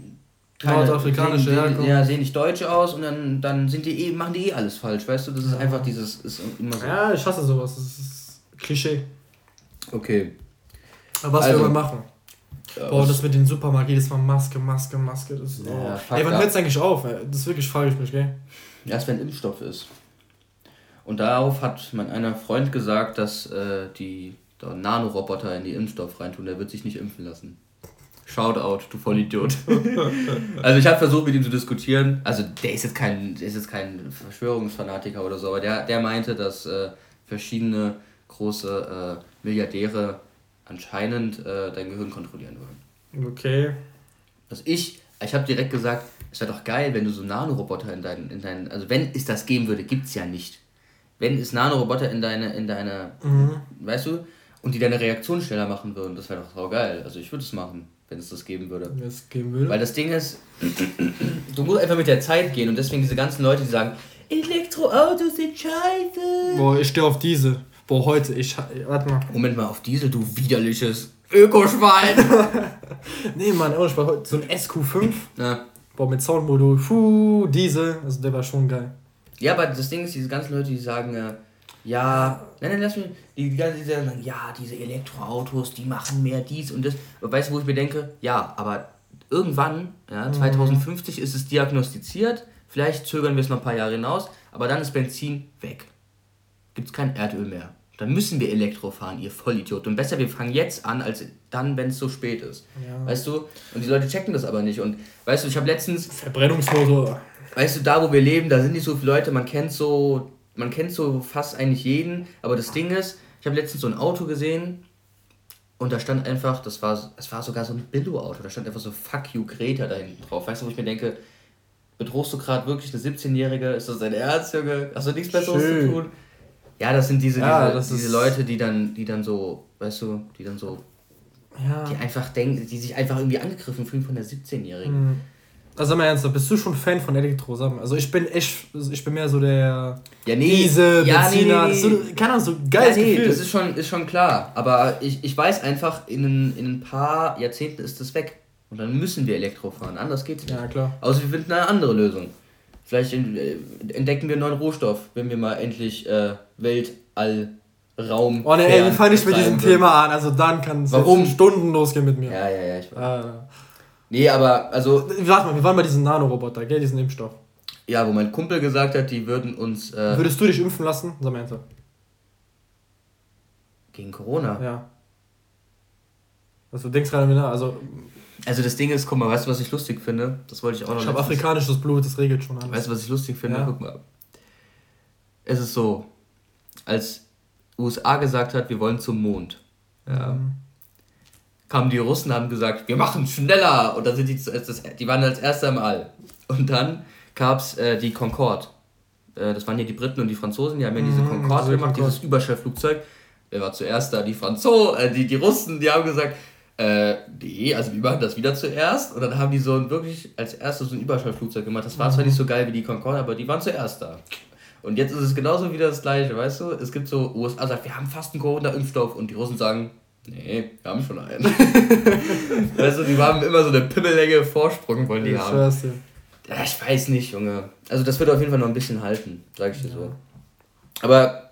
keine, Nordafrikanische sehen, Herkunft. Ja, sehen nicht deutsch aus und dann, dann sind die eh, machen die eh alles falsch, weißt du? Das ist einfach dieses, ist immer so. Ja, ich hasse sowas, das ist Klischee. Okay. Aber was also, wir mal machen. Ja, Boah, das mit den Supermarkt, jedes Mal Maske, Maske, Maske. Das ist, ja, oh. Ey, wann hört es eigentlich auf? Das ist wirklich, frage ich mich, gell? Erst wenn Impfstoff ist. Und darauf hat mein einer Freund gesagt, dass äh, die Nanoroboter in die Impfstoff reintun, der wird sich nicht impfen lassen. Shoutout, du Vollidiot. also ich habe versucht mit ihm zu diskutieren. Also der ist jetzt kein, der ist jetzt kein Verschwörungsfanatiker oder so, aber der, der meinte, dass äh, verschiedene große äh, Milliardäre anscheinend äh, dein Gehirn kontrollieren wollen. Okay. Also ich, ich habe direkt gesagt, es wäre doch geil, wenn du so Nanoroboter in deinen, in deinen, also wenn es das geben würde, gibt es ja nicht. Wenn es Nanoroboter in deine, in deine, mhm. weißt du, und die deine Reaktion schneller machen würden, das wäre doch geil. Also ich würde es machen wenn es das geben würde. Es geben würde. Weil das Ding ist, du musst einfach mit der Zeit gehen und deswegen diese ganzen Leute, die sagen, Elektroautos sind scheiße. Boah, ich stehe auf diese. Boah, heute, ich. Warte mal. Moment mal, auf Diesel, du widerliches Ökoschwein. nee, Mann, auch nicht. So ein SQ5. Ja. Boah, mit Soundmodul. Puh, Diesel. Also der war schon geil. Ja, aber das Ding ist, diese ganzen Leute, die sagen, äh, ja, nein, nein, lass mich, die, die ganze Zeit sagen, ja, diese Elektroautos, die machen mehr dies und das. Weißt du, wo ich mir denke, ja, aber irgendwann, ja, 2050 mhm. ist es diagnostiziert, vielleicht zögern wir es noch ein paar Jahre hinaus, aber dann ist Benzin weg. Gibt es kein Erdöl mehr. dann müssen wir Elektro fahren, ihr Vollidiot. Und besser, wir fangen jetzt an, als dann, wenn es so spät ist. Ja. Weißt du? Und die Leute checken das aber nicht. Und weißt du, ich habe letztens. Verbrennungsmotor. Weißt du, da wo wir leben, da sind nicht so viele Leute, man kennt so, man kennt so fast eigentlich jeden. Aber das Ding ist, ich habe letztens so ein Auto gesehen und da stand einfach, das war, es war sogar so ein Billo-Auto, da stand einfach so Fuck you Greta da hinten drauf. Weißt du, wo ich mir denke, bedrohst du gerade wirklich eine 17-Jährige? Ist das dein Ernst, Junge? Hast du nichts Besseres Schön. zu tun? Ja, das sind diese, ja, diese, diese Leute, die dann, die dann so, weißt du, die dann so, ja. die einfach denken, die sich einfach irgendwie angegriffen fühlen von der 17-Jährigen. Mhm. Also mal ernsthaft, bist du schon Fan von Elektro? Also ich bin echt, ich bin mehr so der ja, nee, Diese, ja, Benziner, nee, nee, nee. So, keine Ahnung, so geil. Ja, nee, Gefühl. das ist schon, ist schon klar. Aber ich, ich weiß einfach, in, in ein paar Jahrzehnten ist das weg. Und dann müssen wir Elektro fahren. Anders geht's nicht. Ja, klar. Außer wir finden eine andere Lösung. Vielleicht äh, entdecken wir einen neuen Rohstoff, wenn wir mal endlich äh, Weltall. Raum. Oh ne, ey, wie fange ich mit diesem Thema an? Also dann kann es Stunden losgehen mit mir. Ja, ja, ja, ich weiß. Ah. Nee, aber also. Warte mal, wir waren bei diesem Nanoroboter, gell, diesen Impfstoff. Ja, wo mein Kumpel gesagt hat, die würden uns. Äh, Würdest du dich impfen lassen? Sag mal ernsthaft. Gegen Corona? Ja. Also du denkst gerade wieder, also also das Ding ist, guck mal, weißt du, was ich lustig finde? Das wollte ich auch noch Ich habe afrikanisches Blut, das regelt schon alles. Weißt du, was ich lustig finde? Ja. Guck mal. Es ist so, als USA gesagt hat, wir wollen zum Mond, ja, mhm. Kamen die Russen haben gesagt, wir machen schneller. Und dann sind die, das, die waren als erster im All. Und dann gab es äh, die Concorde. Äh, das waren ja die Briten und die Franzosen, die haben ja diese mhm, Concorde gemacht, dieses Überschallflugzeug. Wer war zuerst da? Die Franzosen, äh, die, die Russen, die haben gesagt, äh, nee, also wir machen das wieder zuerst. Und dann haben die so ein wirklich als erstes so ein Überschallflugzeug gemacht. Das war mhm. zwar nicht so geil wie die Concorde, aber die waren zuerst da. Und jetzt ist es genauso wieder das gleiche, weißt du? Es gibt so, USA sagt, wir haben fast einen Corona-Impfstoff und die Russen sagen, nee, wir haben schon einen. weißt du, die haben immer so eine Pimmellänge Vorsprung, wollen die ich haben. Weiß, ja. ja, ich weiß nicht, Junge. Also das wird auf jeden Fall noch ein bisschen halten, sag ich dir ja. so. Aber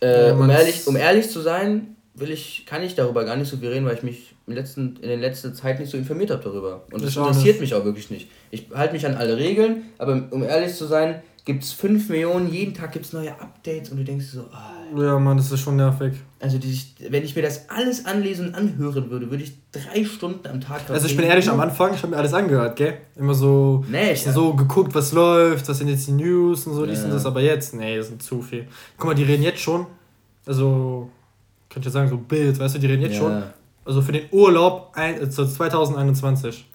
äh, um, ehrlich, um ehrlich zu sein, will ich, kann ich darüber gar nicht so viel reden, weil ich mich in, letzten, in der letzten Zeit nicht so informiert habe darüber. Und das, das interessiert mich auch wirklich nicht. Ich halte mich an alle Regeln, aber um ehrlich zu sein, gibt es 5 Millionen, jeden Tag gibt es neue Updates und du denkst so, oh, Ja, Mann, das ist schon nervig. Also, die, wenn ich mir das alles anlesen und anhören würde, würde ich drei Stunden am Tag. Also, ich bin ehrlich, am Anfang, ich habe mir alles angehört, gell? Immer so, nee, ich, so geguckt, was läuft, was sind jetzt die News und so, dies ja. und das, aber jetzt, nee, das sind zu viel. Guck mal, die reden jetzt schon, also, könnte ich sagen, so Bild, weißt du, die reden jetzt ja. schon also für den Urlaub ein, also 2021.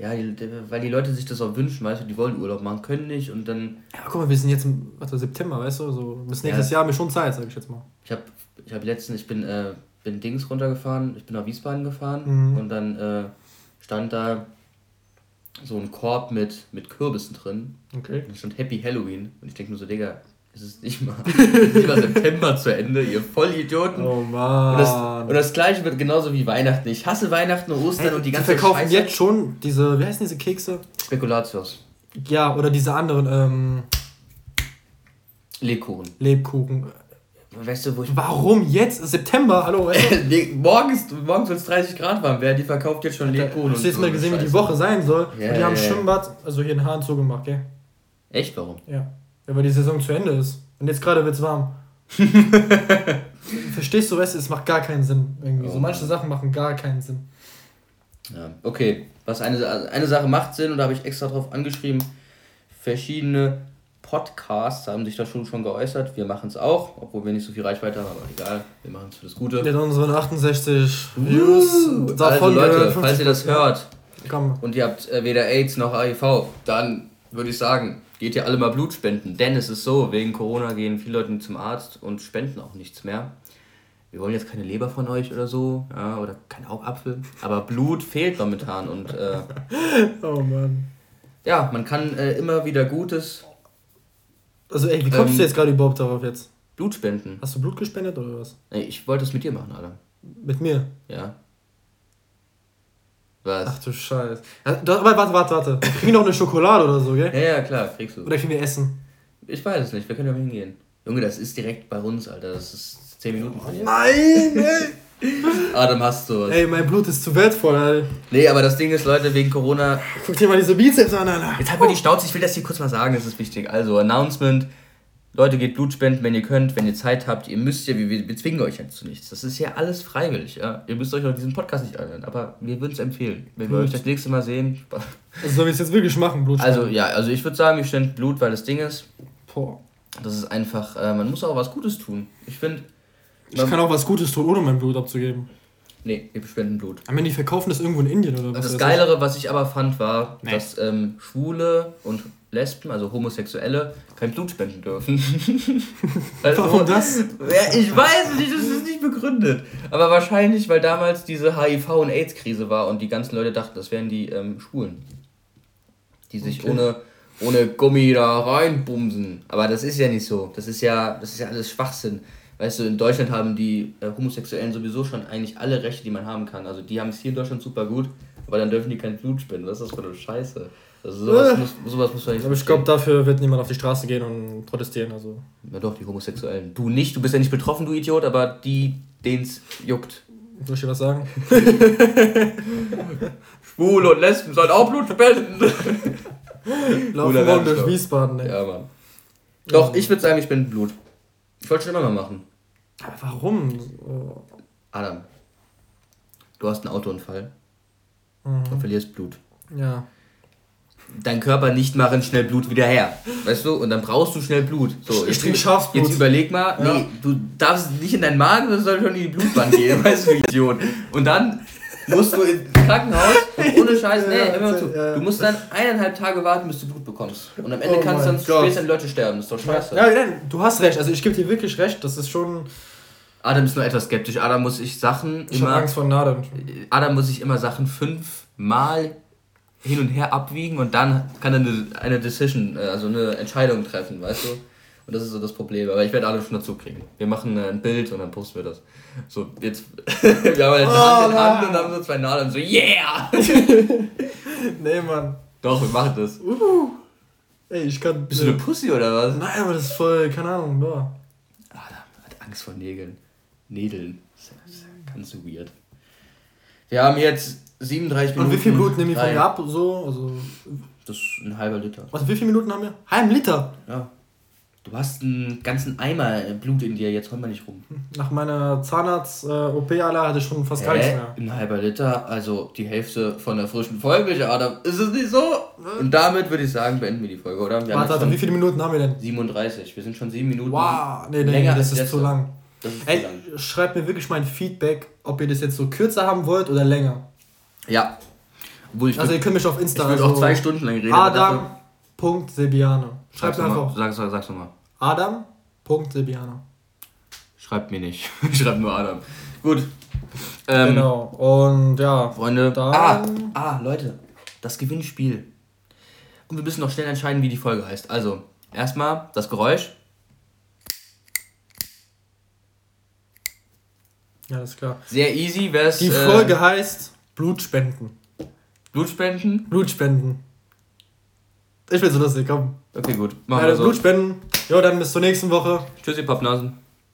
Ja, die, weil die Leute sich das auch wünschen, weißt du, die wollen Urlaub machen, können nicht und dann. Ja, guck mal, wir sind jetzt im warte, September, weißt du, so bis nächstes ja. Jahr haben wir schon Zeit, sag ich jetzt mal. Ich habe ich hab letztens, ich bin, äh, bin Dings runtergefahren, ich bin nach Wiesbaden gefahren mhm. und dann äh, stand da so ein Korb mit, mit Kürbissen drin. Okay. Und da stand Happy Halloween. Und ich denke nur so, Digga, es ist nicht mal, nicht mal September zu Ende, ihr Vollidioten. Oh Mann. Und das, und das gleiche wird genauso wie Weihnachten. Ich hasse Weihnachten und Ostern hey, und die ganze Zeit. Die verkaufen Scheiße. jetzt schon diese, wie heißen diese Kekse? Spekulatius. Ja, oder diese anderen, ähm. Lebkuchen. Lebkuchen. Weißt du, wo ich. Warum jetzt? September, hallo, weißt morgens morgens wird es 30 Grad warm. Wer die verkauft jetzt schon Lebkuchen? Hast du jetzt mal gesehen, wie die Woche sein soll? Yeah, und die haben yeah. Schwimmbad, also hier in Hahn zugemacht, gell? Echt? Warum? Ja. Ja, weil die Saison zu Ende ist. Und jetzt gerade wird es warm. Verstehst du, weißt du, es macht gar keinen Sinn. Irgendwie. Oh, so manche Sachen machen gar keinen Sinn. Ja, okay. Was eine, eine Sache macht Sinn, und da habe ich extra drauf angeschrieben, verschiedene Podcasts haben sich da schon, schon geäußert. Wir machen es auch, obwohl wir nicht so viel Reichweite haben, aber egal, wir machen es für das Gute. Mit unseren 68 Views. Uh, also Leute, falls ihr das hört Komm. und ihr habt äh, weder AIDS noch HIV, dann würde ich sagen, geht ihr alle mal Blut spenden. Denn es ist so, wegen Corona gehen viele Leute zum Arzt und spenden auch nichts mehr. Wir wollen jetzt keine Leber von euch oder so, ja, oder kein Augapfel, aber Blut fehlt momentan und äh, oh Mann. Ja, man kann äh, immer wieder Gutes. Also ey, wie kommst ähm, du jetzt gerade überhaupt darauf jetzt? Blut spenden. Hast du Blut gespendet oder was? Nee, ich wollte es mit dir machen, Alter. Mit mir? Ja. Was? Ach du Scheiße. Ja, warte, warte, warte. Kriegen wir noch eine Schokolade oder so, gell? Ja, ja, klar, kriegst du. Oder kriegen wir Essen? Ich weiß es nicht, wir können ja hingehen. Junge, das ist direkt bei uns, Alter. Das ist 10 Minuten von hier. Nein, ey! Adam, hast du was. Ey, mein Blut ist zu wertvoll, Alter. Nee, aber das Ding ist, Leute, wegen Corona. Guck dir mal diese Bizeps an, Alter. Jetzt halt mal die Schnauze, ich will das hier kurz mal sagen, das ist wichtig. Also, Announcement. Leute, geht Blut spenden, wenn ihr könnt, wenn ihr Zeit habt. Ihr müsst ja, wir, wir zwingen euch jetzt zu nichts. Das ist ja alles freiwillig. Ja? Ihr müsst euch auch diesen Podcast nicht anhören, aber wir würden es empfehlen. Wenn Blut. wir euch das nächste Mal sehen. Also sollen wir es jetzt wirklich machen, Blut Also ja, also ich würde sagen, wir spenden Blut, weil das Ding ist, Boah. das ist einfach, äh, man muss auch was Gutes tun. Ich finde... Ich kann auch was Gutes tun, ohne mein Blut abzugeben. Nee, wir spenden Blut. Aber die verkaufen das irgendwo in Indien oder was? Das Geilere, was ich aber fand, war, nee. dass ähm, Schwule und Lesben, also Homosexuelle, kein Blut spenden dürfen. also, Warum das? Ja, ich weiß nicht, das ist nicht begründet. Aber wahrscheinlich, weil damals diese HIV- und AIDS-Krise war und die ganzen Leute dachten, das wären die ähm, Schwulen. Die sich okay. ohne, ohne Gummi da reinbumsen. Aber das ist ja nicht so. Das ist ja, das ist ja alles Schwachsinn. Weißt du, in Deutschland haben die äh, Homosexuellen sowieso schon eigentlich alle Rechte, die man haben kann. Also die haben es hier in Deutschland super gut, aber dann dürfen die kein Blut spenden. Was ist das für eine Scheiße? Also sowas, äh, muss, sowas muss man nicht. Aber ich glaube, dafür wird niemand auf die Straße gehen und protestieren. Also. Ja doch, die Homosexuellen. Du nicht, du bist ja nicht betroffen, du Idiot, aber die, denen es juckt. Soll ich dir was sagen? Schwule und Lesben sollen auch Blut spenden. Laufen morgen durch Wiesbaden, ey. Ja, Mann. Doch, ich würde sagen, ich bin Blut. Ich wollte schon immer mal machen. Aber warum? Adam, du hast einen Autounfall mhm. und verlierst Blut. Ja dein Körper nicht machen schnell Blut wieder her. Weißt du? Und dann brauchst du schnell Blut. So, ich trinke Schafsblut. Jetzt überleg mal, ja. nee, du darfst nicht in deinen Magen, das soll schon in die Blutbahn gehen, weißt du, Idiot. Und dann musst du ins Krankenhaus ohne Scheiß, nee, ja, immer zu. Du musst dann eineinhalb Tage warten, bis du Blut bekommst. Und am Ende oh kannst du dann später die Leute sterben. Das ist doch scheiße. Ja, ja, du hast recht. Also ich gebe dir wirklich recht. Das ist schon. Adam ist nur etwas skeptisch. Adam muss ich Sachen ich immer. Angst vor Nadeln. Adam muss ich immer Sachen fünfmal hin und her abwiegen und dann kann er eine, eine Decision, äh, also eine Entscheidung treffen, weißt du? Und das ist so das Problem. Aber ich werde alle schon dazu kriegen. Wir machen äh, ein Bild und dann posten wir das. So, jetzt. wir haben eine oh, Hand in Hand und haben so zwei Nadeln und so, yeah! nee, Mann. Doch, wir machen das. Uh. Ey, ich kann. Bist du eine Pussy oder was? Nein, aber das ist voll, keine Ahnung, boah. Ah, hat Angst vor Nägeln. Nädeln. Das ist ganz weird. Wir haben jetzt 37 Minuten. Und wie viel Blut nehmen die von mir ab? So? Also das ist ein halber Liter. Was, wie viele Minuten haben wir? Halben Liter? Ja. Du hast einen ganzen Eimer Blut in dir, jetzt komm mal nicht rum. Nach meiner Zahnarzt-OP, äh, hatte ich schon fast gar nichts mehr. Ein halber Liter, also die Hälfte von der frischen Folge, Adam. Ist es nicht so? Und damit würde ich sagen, beenden wir die Folge, oder? Wir warte, warte, wie viele Minuten haben wir denn? 37. Wir sind schon sieben Minuten. Wow, nee, nee, länger das ist zu lang. Ey, schreibt mir wirklich mal ein Feedback, ob ihr das jetzt so kürzer haben wollt oder länger. Ja. Obwohl ich also ihr könnt mich auf Insta. Ich würde also auch zwei Stunden lang reden. Adam.sebiane. Schreibt sag's einfach. Mal, sag, sag's nochmal. Adam.sebiane. Schreibt mir nicht. Schreibt nur Adam. Gut. Ähm, genau. Und ja. Freunde. Ah, ah, Leute. Das Gewinnspiel. Und wir müssen noch schnell entscheiden, wie die Folge heißt. Also, erstmal das Geräusch. Ja, ist klar. Sehr easy. Wär's, die Folge äh, heißt Blutspenden. Blutspenden? Blutspenden. Ich will so lustig, komm. Okay, gut. Machen ja, wir so. Blutspenden. Jo, dann bis zur nächsten Woche. Tschüssi, Pappnasen.